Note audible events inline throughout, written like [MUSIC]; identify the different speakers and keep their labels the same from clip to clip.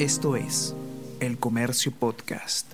Speaker 1: Esto es El Comercio Podcast.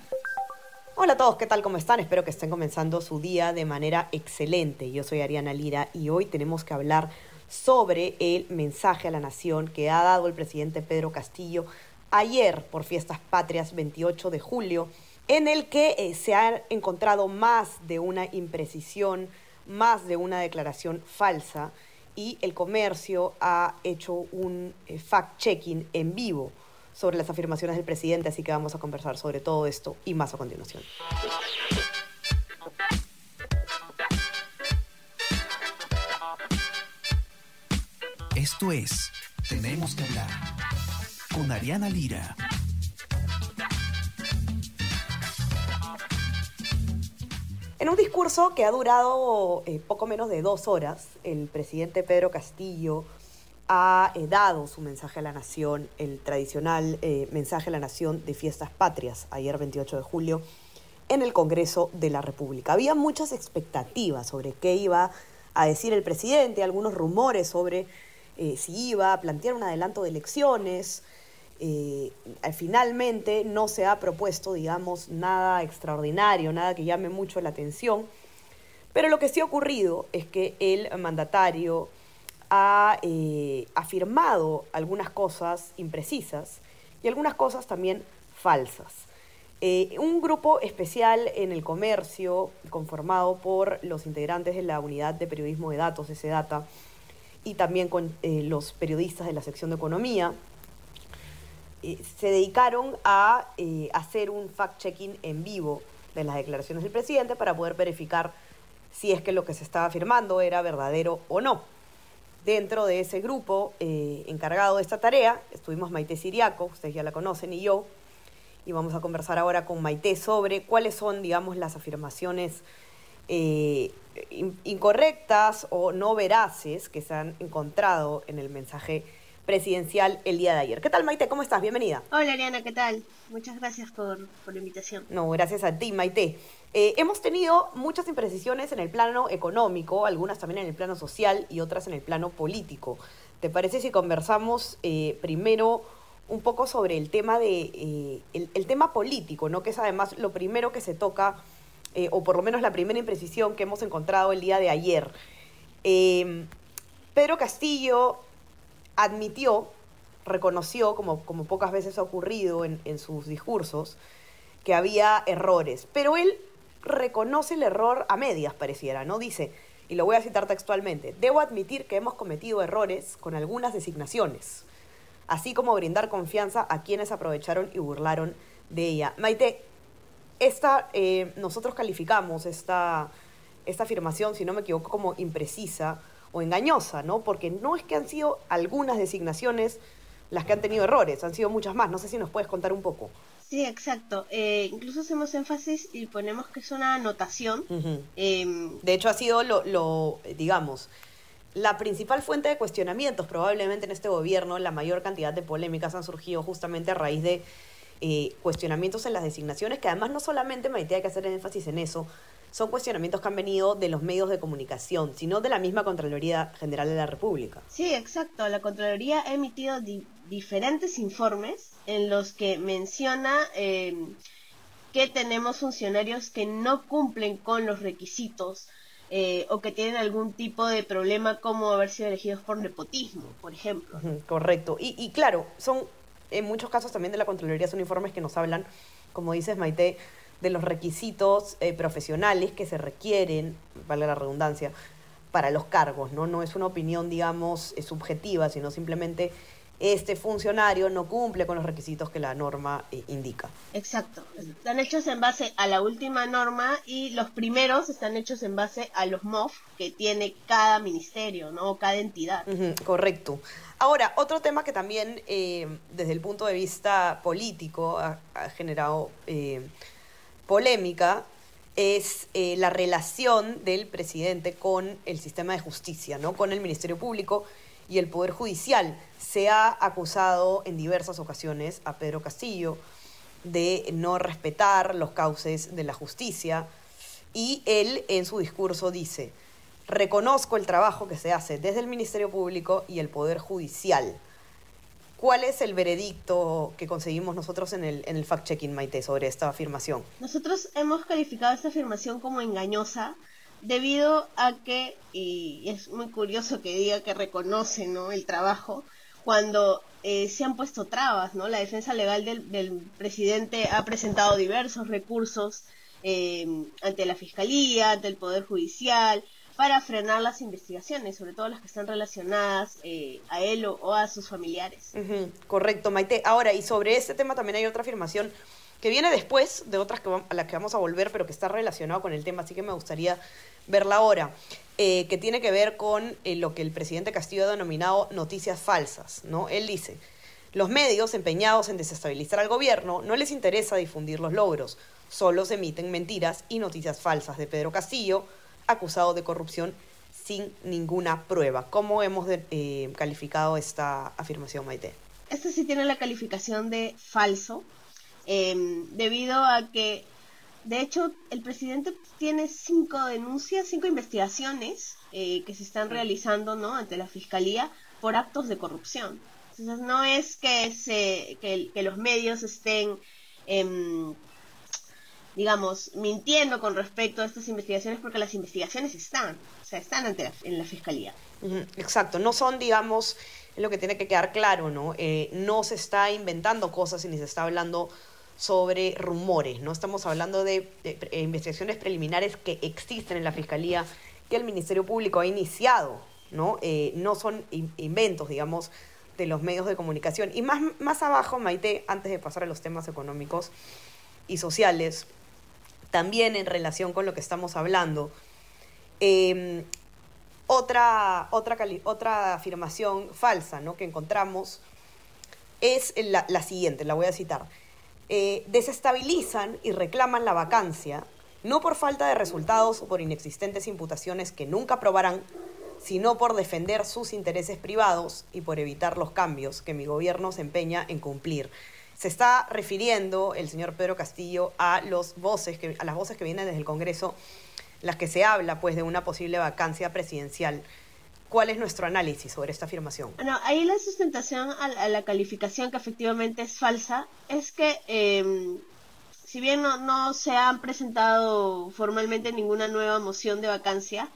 Speaker 2: Hola a todos, ¿qué tal? ¿Cómo están? Espero que estén comenzando su día de manera excelente. Yo soy Ariana Lira y hoy tenemos que hablar sobre el mensaje a la nación que ha dado el presidente Pedro Castillo ayer por Fiestas Patrias 28 de julio, en el que eh, se ha encontrado más de una imprecisión, más de una declaración falsa y el comercio ha hecho un eh, fact-checking en vivo sobre las afirmaciones del presidente, así que vamos a conversar sobre todo esto y más a continuación.
Speaker 1: Esto es Tenemos que hablar con Ariana Lira.
Speaker 2: En un discurso que ha durado eh, poco menos de dos horas, el presidente Pedro Castillo ha eh, dado su mensaje a la nación, el tradicional eh, mensaje a la nación de fiestas patrias, ayer 28 de julio, en el Congreso de la República. Había muchas expectativas sobre qué iba a decir el presidente, algunos rumores sobre eh, si iba a plantear un adelanto de elecciones. finalmente no se ha propuesto, digamos, nada extraordinario, nada que llame mucho la atención. Pero lo que sí ha ocurrido es que el mandatario ha eh, afirmado algunas cosas imprecisas y algunas cosas también falsas. Eh, un grupo especial en el comercio, conformado por los integrantes de la unidad de periodismo de datos, data y también con eh, los periodistas de la sección de economía, se dedicaron a hacer un fact-checking en vivo de las declaraciones del presidente para poder verificar si es que lo que se estaba afirmando era verdadero o no. Dentro de ese grupo eh, encargado de esta tarea estuvimos Maite Siriaco, ustedes ya la conocen, y yo, y vamos a conversar ahora con Maite sobre cuáles son, digamos, las afirmaciones eh, incorrectas o no veraces que se han encontrado en el mensaje presidencial el día de ayer. ¿Qué tal, Maite? ¿Cómo estás? Bienvenida.
Speaker 3: Hola, Ariana, ¿qué tal? Muchas gracias por, por la invitación.
Speaker 2: No, gracias a ti, Maite. Eh, hemos tenido muchas imprecisiones en el plano económico, algunas también en el plano social y otras en el plano político. ¿Te parece si conversamos eh, primero un poco sobre el tema de eh, el, tema político, ¿no? Que es además lo primero que se toca, o por lo menos la primera imprecisión que hemos encontrado el día de ayer. Pedro Castillo admitió, reconoció, como, como pocas veces ha ocurrido en, en sus discursos, que había errores, pero él reconoce el error a medias, pareciera, ¿no? Dice, y lo voy a citar textualmente, debo admitir que hemos cometido errores con algunas designaciones, así como brindar confianza a quienes aprovecharon y burlaron de ella. Maite, esta, eh, nosotros calificamos esta, esta afirmación, si no me equivoco, como imprecisa o engañosa, ¿no? Porque no es que han sido algunas designaciones las que han tenido errores, han sido muchas más. No sé si nos puedes contar un poco.
Speaker 3: Sí, exacto. Eh, incluso hacemos énfasis y ponemos que es una anotación.
Speaker 2: Em, de hecho, ha sido lo, lo, digamos, la principal fuente de cuestionamientos probablemente en este gobierno. La mayor cantidad de polémicas han surgido justamente a raíz de eh, cuestionamientos en las designaciones, que además no solamente, Maite, hay que hacer énfasis en eso, son cuestionamientos que han venido de los medios de comunicación, sino de la misma Contraloría General de la República.
Speaker 3: Sí, exacto. La Contraloría ha emitido diferentes informes en los que menciona eh, que tenemos funcionarios que no cumplen con los requisitos eh, o que tienen algún tipo de problema como haber sido elegidos por nepotismo, por ejemplo.
Speaker 2: Correcto. Y, y claro, son en muchos casos también de la Contraloría son informes que nos hablan, como dices Maite, de los requisitos eh, profesionales que se requieren, vale la redundancia, para los cargos, ¿no? No es una opinión, digamos, subjetiva, sino simplemente este funcionario no cumple con los requisitos que la norma eh, indica.
Speaker 3: Exacto. Están hechos en base a la última norma y los primeros están hechos en base a los MOF que tiene cada ministerio, ¿no? O cada entidad.
Speaker 2: correcto. Ahora, otro tema que también eh, desde el punto de vista político ha, generado eh, polémica es la relación del presidente con el sistema de justicia, ¿no? Con el Ministerio Público y el Poder Judicial. Se ha acusado en diversas ocasiones a Pedro Castillo de no respetar los cauces de la justicia y él en su discurso dice, reconozco el trabajo que se hace desde el Ministerio Público y el Poder Judicial. ¿Cuál es el veredicto que conseguimos nosotros en el, en el fact-checking, Maite, sobre esta afirmación?
Speaker 3: Nosotros hemos calificado esta afirmación como engañosa debido a que, y es muy curioso que diga que reconoce ¿no? el trabajo, cuando eh, se han puesto trabas, ¿no? La defensa legal del, del presidente ha presentado diversos recursos eh, ante la Fiscalía, ante el Poder Judicial, para frenar las investigaciones, sobre todo las que están relacionadas eh, a él o, a sus familiares.
Speaker 2: Correcto, Maite. Ahora, y sobre este tema también hay otra afirmación que viene después de otras que, a las que vamos a volver, pero que está relacionado con el tema, así que me gustaría verla ahora. Eh, que tiene que ver con eh, lo que el presidente Castillo ha denominado noticias falsas. ¿no? Él dice, los medios empeñados en desestabilizar al gobierno no les interesa difundir los logros, solo se emiten mentiras y noticias falsas de Pedro Castillo, acusado de corrupción sin ninguna prueba. ¿Cómo hemos eh, calificado esta afirmación, Maite?
Speaker 3: Esta sí tiene la calificación de falso, em, debido a que de hecho, el presidente tiene cinco denuncias, cinco investigaciones eh, que se están realizando ¿no? ante la fiscalía por actos de corrupción. Entonces, no es que, se, que, los medios estén, em, digamos, mintiendo con respecto a estas investigaciones, porque las investigaciones están, o sea, están ante en la fiscalía.
Speaker 2: Exacto, no son, digamos, lo que tiene que quedar claro, ¿no? Eh, no se está inventando cosas y ni se está hablando sobre rumores, ¿no? Estamos hablando de, investigaciones preliminares que existen en la Fiscalía, que el Ministerio Público ha iniciado, ¿no? Eh, no son inventos, digamos, de los medios de comunicación. Y más, más abajo, Maite, antes de pasar a los temas económicos y sociales, también en relación con lo que estamos hablando, em, otra, otra, otra afirmación falsa ¿no? que encontramos es la, la siguiente, la voy a citar. Eh, desestabilizan y reclaman la vacancia, no por falta de resultados o por inexistentes imputaciones que nunca probarán, sino por defender sus intereses privados y por evitar los cambios que mi gobierno se empeña en cumplir. Se está refiriendo el señor Pedro Castillo a, los voces que, a las voces que vienen desde el Congreso, las que se habla pues de una posible vacancia presidencial. ¿Cuál es nuestro análisis sobre esta afirmación?
Speaker 3: Bueno, ahí la sustentación a, la calificación que efectivamente es falsa es que em, si bien no, se han presentado formalmente ninguna nueva moción de vacancia,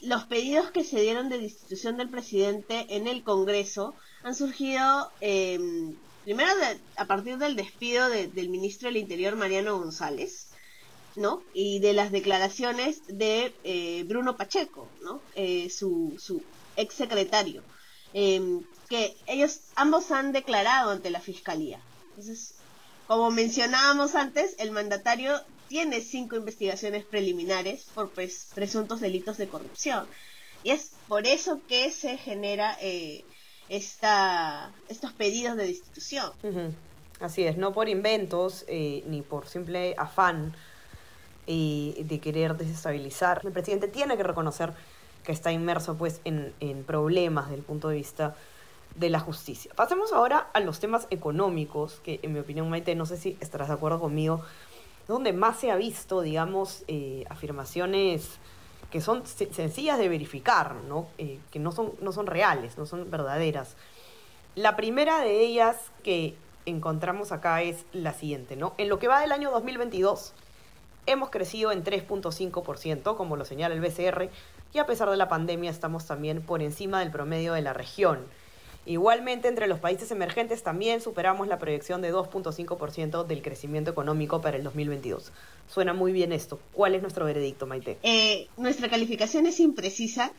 Speaker 3: los pedidos que se dieron de destitución del presidente en el Congreso han surgido em, primero a partir del despido del ministro del Interior Mariano González ¿no? Y de las declaraciones de eh, Bruno Pacheco, ¿no? Eh, su, su ex secretario, em, que ellos ambos han declarado ante la fiscalía. Entonces, como mencionábamos antes, el mandatario tiene cinco investigaciones preliminares por presuntos delitos de corrupción. Y es por eso que se genera eh, esta, estos pedidos de destitución.
Speaker 2: Así es, no por inventos ni por simple afán y de querer desestabilizar. El presidente tiene que reconocer que está inmerso pues en, en problemas desde el punto de vista de la justicia. Pasemos ahora a los temas económicos, que en mi opinión, Maite, no sé si estarás de acuerdo conmigo, donde más se ha visto, digamos, eh, afirmaciones que son sencillas de verificar, ¿no? Eh, que no son, no son reales, no son verdaderas. La primera de ellas que encontramos acá es la siguiente, ¿no? En lo que va del año 2022, Hemos crecido en 3.5%, como lo señala el BCR, y a pesar de la pandemia estamos también por encima del promedio de la región. Igualmente, entre los países emergentes también superamos la proyección de 2.5% del crecimiento económico para el 2022. Suena muy bien esto. ¿Cuál es nuestro veredicto, Maite?
Speaker 3: Eh, nuestra calificación es imprecisa.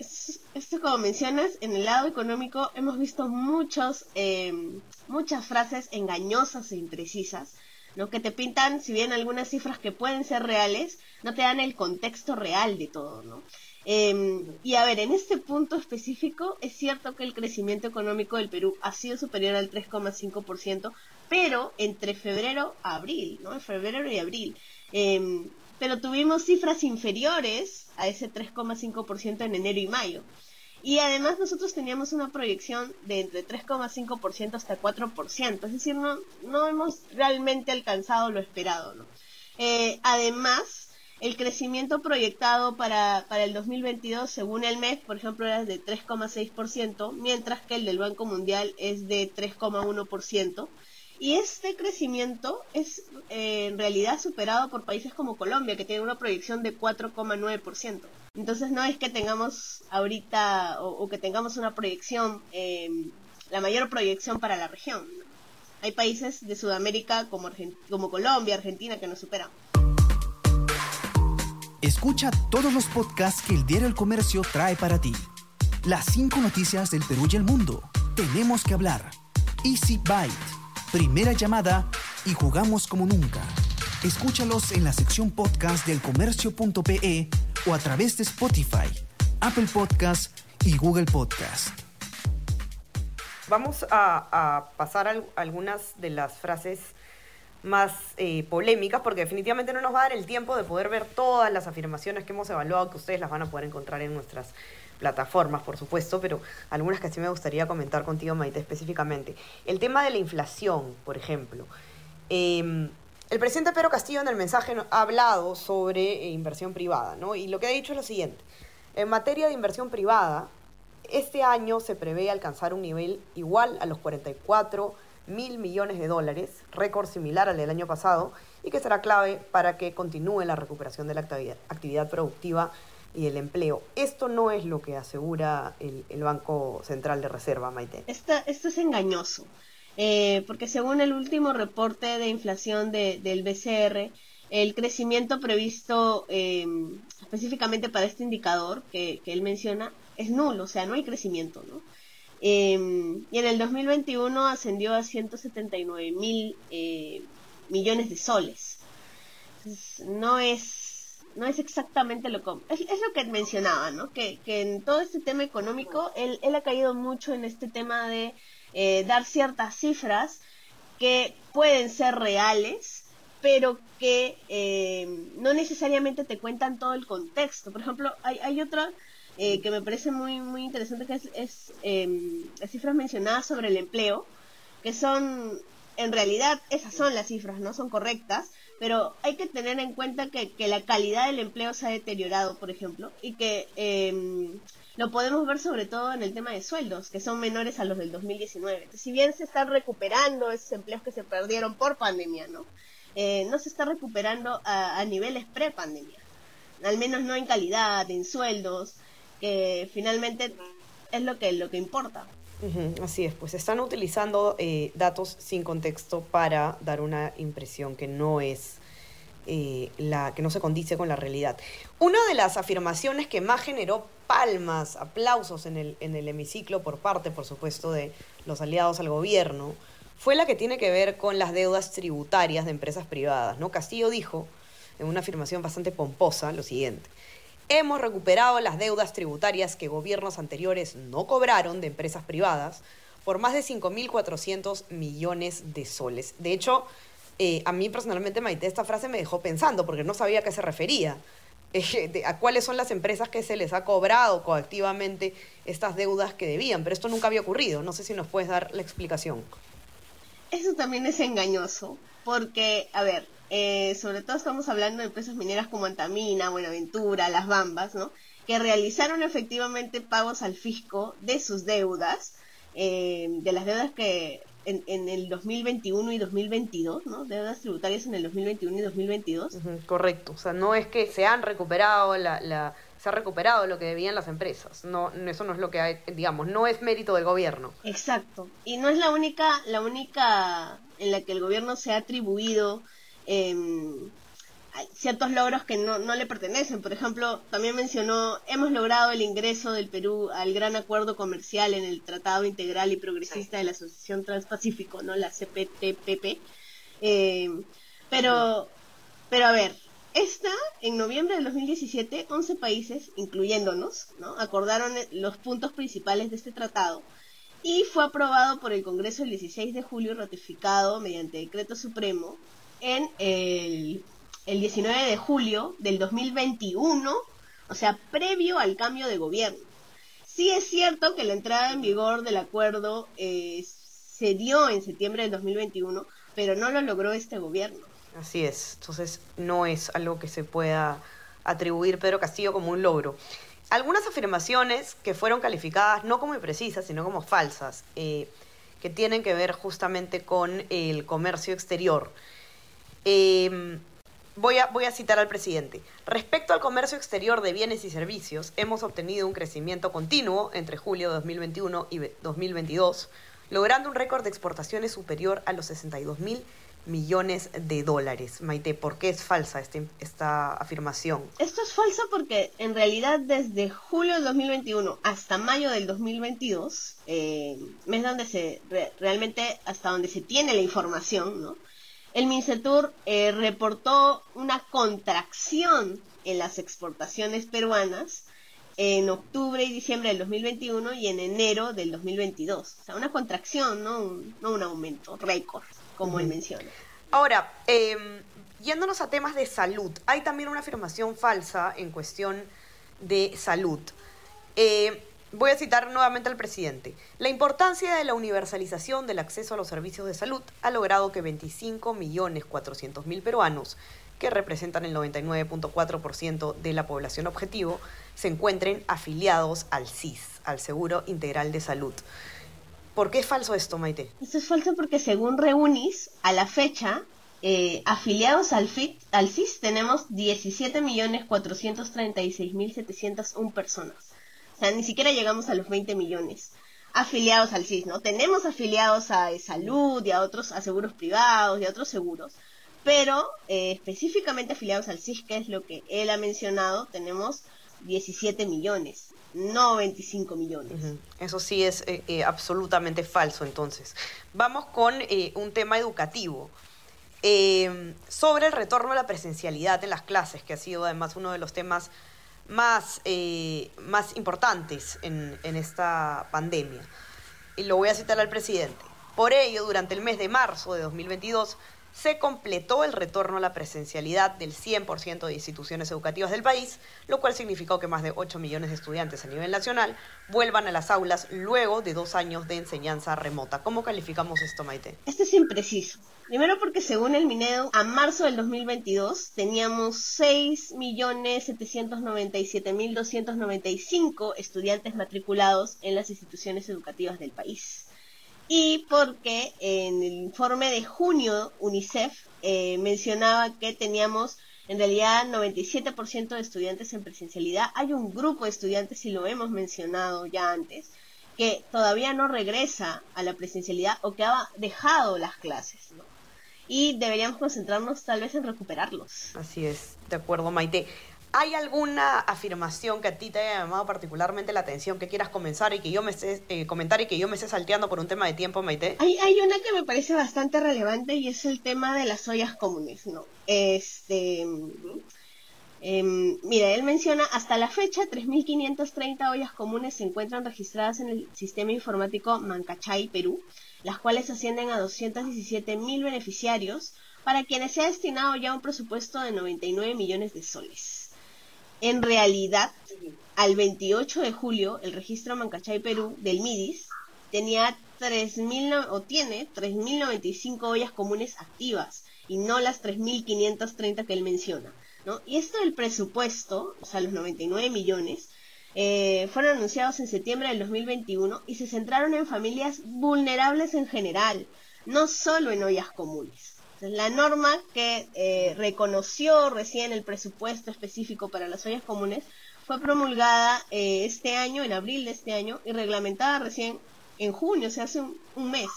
Speaker 3: Esto, como mencionas, en el lado económico hemos visto muchos, eh, muchas frases engañosas e imprecisas ¿no? Que te pintan, si bien algunas cifras que pueden ser reales, no te dan el contexto real de todo, ¿no? Em, y a ver, en este punto específico, es cierto que el crecimiento económico del Perú ha sido superior al 3,5%, pero entre febrero a abril, ¿no? En febrero y abril. Em, pero tuvimos cifras inferiores a ese 3,5% en enero y mayo. Y además nosotros teníamos una proyección de entre 3,5% hasta 4%, es decir, no, no hemos realmente alcanzado lo esperado. ¿no? Eh, además, el crecimiento proyectado para, para el 2022 según el MEF, por ejemplo, era de 3,6%, mientras que el del Banco Mundial es de 3,1%. Y este crecimiento es eh, en realidad superado por países como Colombia, que tiene una proyección de 4,9%. Entonces no es que tengamos ahorita o, que tengamos una proyección, eh, la mayor proyección para la región. Hay países de Sudamérica como, como Colombia, Argentina que nos superan.
Speaker 1: Escucha todos los podcasts que el Diario El Comercio trae para ti. Las cinco noticias del Perú y el mundo. Tenemos que hablar. Easy Byte primera llamada y jugamos como nunca. Escúchalos en la sección podcast del comercio.pe o a través de Spotify, Apple Podcast y Google Podcast.
Speaker 2: Vamos a, pasar algunas de las frases más eh, polémicas, porque definitivamente no nos va a dar el tiempo de poder ver todas las afirmaciones que hemos evaluado, que ustedes las van a poder encontrar en nuestras plataformas, por supuesto, pero algunas que sí me gustaría comentar contigo, Maite, específicamente. El tema de la inflación, por ejemplo. Em, el presidente Pedro Castillo en el mensaje ha hablado sobre eh, inversión privada, ¿no? Y lo que ha dicho es lo siguiente. En materia de inversión privada, este año se prevé alcanzar un nivel igual a los 44 mil millones de dólares, récord similar al del año pasado, y que será clave para que continúe la recuperación de la actividad, productiva y el empleo. Esto no es lo que asegura el, Banco Central de Reserva, Maite.
Speaker 3: Esto, esto es engañoso, eh, porque según el último reporte de inflación del BCR, el crecimiento previsto em, específicamente para este indicador que, él menciona es nulo, o sea, no hay crecimiento, ¿no? Em, y en el 2021 ascendió a 179 mil eh, millones de soles. no es no es exactamente lo que... Es, lo que mencionaba, ¿no? Que, en todo este tema económico, él, él ha caído mucho en este tema de eh, dar ciertas cifras que pueden ser reales, pero que eh, no necesariamente te cuentan todo el contexto. Por ejemplo, hay, hay otra eh, que me parece muy, muy interesante, que es, es em, las cifras mencionadas sobre el empleo, que son, en realidad, esas son las cifras, ¿no? Son correctas, pero hay que tener en cuenta que, la calidad del empleo se ha deteriorado, por ejemplo, y que em, lo podemos ver sobre todo en el tema de sueldos, que son menores a los del 2019. si bien se están recuperando esos empleos que se perdieron por pandemia, ¿no? Eh, no se está recuperando a, niveles pre-pandemia, al menos no en calidad, en sueldos, que finalmente es lo que, lo que importa
Speaker 2: así es, pues están utilizando eh, datos sin contexto para dar una impresión que no es eh, la que no se condice con la realidad. Una de las afirmaciones que más generó palmas, aplausos en el, en el hemiciclo por parte, por supuesto, de los aliados al gobierno, fue la que tiene que ver con las deudas tributarias de empresas privadas. ¿no? Castillo dijo, en una afirmación bastante pomposa, lo siguiente. Hemos recuperado las deudas tributarias que gobiernos anteriores no cobraron de empresas privadas por más de 5.400 millones de soles. De hecho, eh, a mí personalmente, Maite, esta frase me dejó pensando porque no sabía a qué se refería. [LAUGHS] Eh, a cuáles son las empresas que se les ha cobrado coactivamente estas deudas que debían, pero esto nunca había ocurrido. No sé si nos puedes dar la explicación.
Speaker 3: Eso también es engañoso, porque, a ver, eh, sobre todo estamos hablando de empresas mineras como Antamina, Buenaventura, Las Bambas, ¿no? que realizaron efectivamente pagos al fisco de sus deudas, eh, de las deudas que en, el 2021 y 2022, ¿no? Deudas tributarias en el 2021 y 2022.
Speaker 2: correcto, o sea, no es que se han recuperado la, se ha recuperado lo que debían las empresas. No, eso no es lo que hay, digamos, no es mérito del gobierno.
Speaker 3: Exacto. Y no es la única, la única en la que el gobierno se ha atribuido eh, ciertos logros que no, no, le pertenecen. Por ejemplo, también mencionó, hemos logrado el ingreso del Perú al gran acuerdo comercial en el Tratado Integral y Progresista de la Asociación Transpacífico, ¿no? La CPTPP. Eh, pero, pero a ver, esta, en noviembre del 2017, 11 países, incluyéndonos, ¿no? acordaron los puntos principales de este tratado y fue aprobado por el Congreso el 16 de julio y ratificado mediante decreto supremo en el, 19 de julio del 2021, o sea, previo al cambio de gobierno. Sí es cierto que la entrada en vigor del acuerdo eh, se dio en septiembre del 2021, pero no lo logró este gobierno.
Speaker 2: Así es, entonces no es algo que se pueda atribuir Pedro Castillo como un logro. Algunas afirmaciones que fueron calificadas no como imprecisas, sino como falsas, eh, que tienen que ver justamente con el comercio exterior. Eh, voy, a, voy a citar al presidente. Respecto al comercio exterior de bienes y servicios, hemos obtenido un crecimiento continuo entre julio de 2021 y 2022, logrando un récord de exportaciones superior a los 62 mil millones de dólares. Maite, ¿por qué es falsa este, esta afirmación?
Speaker 3: Esto es falso porque en realidad desde julio del 2021 hasta mayo del 2022, eh, donde se realmente hasta donde se tiene la información, ¿no? El Mincetur eh, reportó una contracción en las exportaciones peruanas en octubre y diciembre del 2021 y en enero del 2022. O sea, una contracción, no no un aumento, récord como él menciona.
Speaker 2: Ahora, em, yéndonos a temas de salud, hay también una afirmación falsa en cuestión de salud. Eh, voy a citar nuevamente al presidente. La importancia de la universalización del acceso a los servicios de salud ha logrado que 25.400.000 peruanos, que representan el 99.4% de la población objetivo, se encuentren afiliados al CIS, al Seguro Integral de Salud. ¿Por qué es falso esto, Maite?
Speaker 3: Esto es falso porque según Reunis, a la fecha, eh, afiliados al, FIT, al CIS tenemos 17.436.701 personas. O sea, ni siquiera llegamos a los 20 millones afiliados al CIS, ¿no? Tenemos afiliados a salud y a otros, a seguros privados y a otros seguros, pero eh, específicamente afiliados al CIS, que es lo que él ha mencionado, tenemos 17 millones no 25 millones.
Speaker 2: Eso sí es eh, eh, absolutamente falso entonces. Vamos con eh, un tema educativo. sobre el retorno a la presencialidad de las clases, que ha sido además uno de los temas más, más importantes en, en esta pandemia. Y lo voy a citar al presidente. Por ello, durante el mes de marzo de 2022, se completó el retorno a la presencialidad del 100% de instituciones educativas del país, lo cual significó que más de 8 millones de estudiantes a nivel nacional vuelvan a las aulas luego de dos años de enseñanza remota. ¿Cómo calificamos esto, Maite?
Speaker 3: Esto es impreciso. Primero porque según el Minedo, a marzo del 2022 teníamos 6.797.295 estudiantes matriculados en las instituciones educativas del país y porque en el informe de junio UNICEF eh, mencionaba que teníamos en realidad 97% de estudiantes en presencialidad. Hay un grupo de estudiantes, y lo hemos mencionado ya antes, que todavía no regresa a la presencialidad o que ha dejado las clases. Y deberíamos concentrarnos tal vez en recuperarlos.
Speaker 2: Así es, de acuerdo, Maite. ¿Hay alguna afirmación que a ti te haya llamado particularmente la atención que quieras comenzar y que yo me esté, eh, comentar y que yo me esté salteando por un tema de tiempo, Maite?
Speaker 3: Hay, hay una que me parece bastante relevante y es el tema de las ollas comunes, ¿no? Este... Em, mira, él menciona, hasta la fecha, 3.530 ollas comunes se encuentran registradas en el sistema informático Mancachay, Perú, las cuales ascienden a 217.000 beneficiarios, para quienes se ha destinado ya un presupuesto de 99 millones de soles. En realidad, al 28 de julio, el registro Mancachay Perú del MIDIS tenía 3.000 o tiene 3.095 ollas comunes activas y no las 3.530 que él menciona. ¿no? Y esto del presupuesto, o sea, los 99 millones, eh, fueron anunciados en septiembre del 2021 y se centraron en familias vulnerables en general, no solo en ollas comunes. La norma que eh, reconoció recién el presupuesto específico para las ollas comunes fue promulgada eh, este año, en abril de este año, y reglamentada recién en junio, o sea, hace un, mes.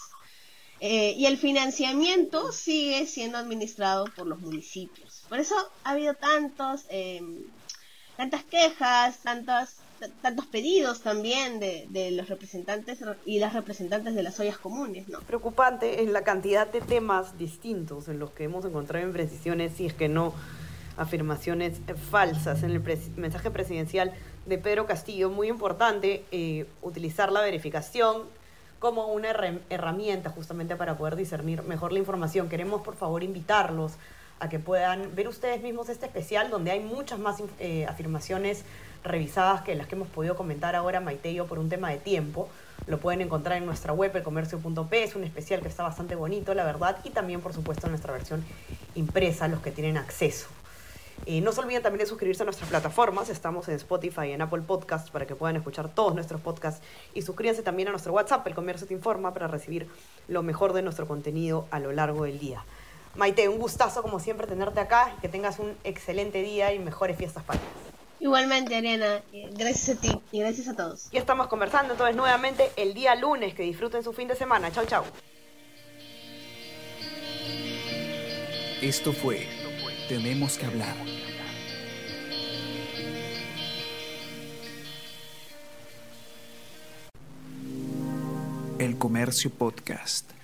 Speaker 3: Eh, y el financiamiento sigue siendo administrado por los municipios. Por eso ha habido tantos, tantas quejas, tantas tantos pedidos también de, los representantes y las representantes de las ollas comunes, ¿no?
Speaker 2: Preocupante es la cantidad de temas distintos en los que hemos encontrado imprecisiones, si es que no afirmaciones falsas en el mensaje presidencial de Pedro Castillo. Muy importante eh, utilizar la verificación como una herramienta justamente para poder discernir mejor la información. Queremos por favor invitarlos a que puedan ver ustedes mismos este especial donde hay muchas más eh, afirmaciones revisadas que las que hemos podido comentar ahora Maite y yo por un tema de tiempo. Lo pueden encontrar en nuestra web, elcomercio.p, es un especial que está bastante bonito, la verdad, y también, por supuesto, en nuestra versión impresa los que tienen acceso. Eh, no se olviden también de suscribirse a nuestras plataformas. Estamos en Spotify y en Apple Podcasts para que puedan escuchar todos nuestros podcasts. Y suscríbanse también a nuestro WhatsApp, El Comercio Te Informa, para recibir lo mejor de nuestro contenido a lo largo del día. Maite, un gustazo como siempre tenerte acá que tengas un excelente día y mejores fiestas patrias.
Speaker 3: Igualmente, Ariana, eh, gracias a ti y gracias a todos.
Speaker 2: Y estamos conversando entonces nuevamente el día lunes. Que disfruten su fin de semana. Chau, chau.
Speaker 1: Esto fue Tenemos que hablar. El Comercio Podcast.